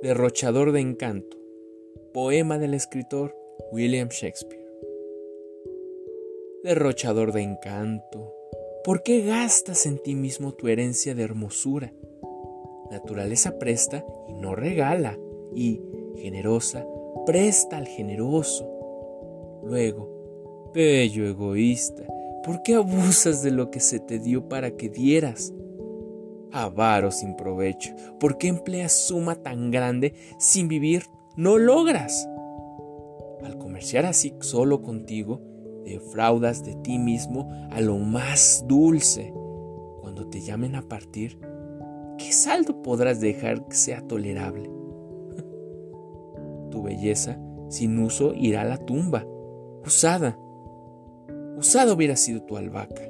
Derrochador de encanto. Poema del escritor William Shakespeare. Derrochador de encanto. ¿Por qué gastas en ti mismo tu herencia de hermosura? Naturaleza presta y no regala, y, generosa, presta al generoso. Luego, bello egoísta, ¿por qué abusas de lo que se te dio para que dieras? Avaro sin provecho, ¿por qué empleas suma tan grande sin vivir no logras? Al comerciar así solo contigo, defraudas de ti mismo a lo más dulce. Cuando te llamen a partir, ¿qué saldo podrás dejar que sea tolerable? tu belleza sin uso irá a la tumba, usada. Usada hubiera sido tu albahaca.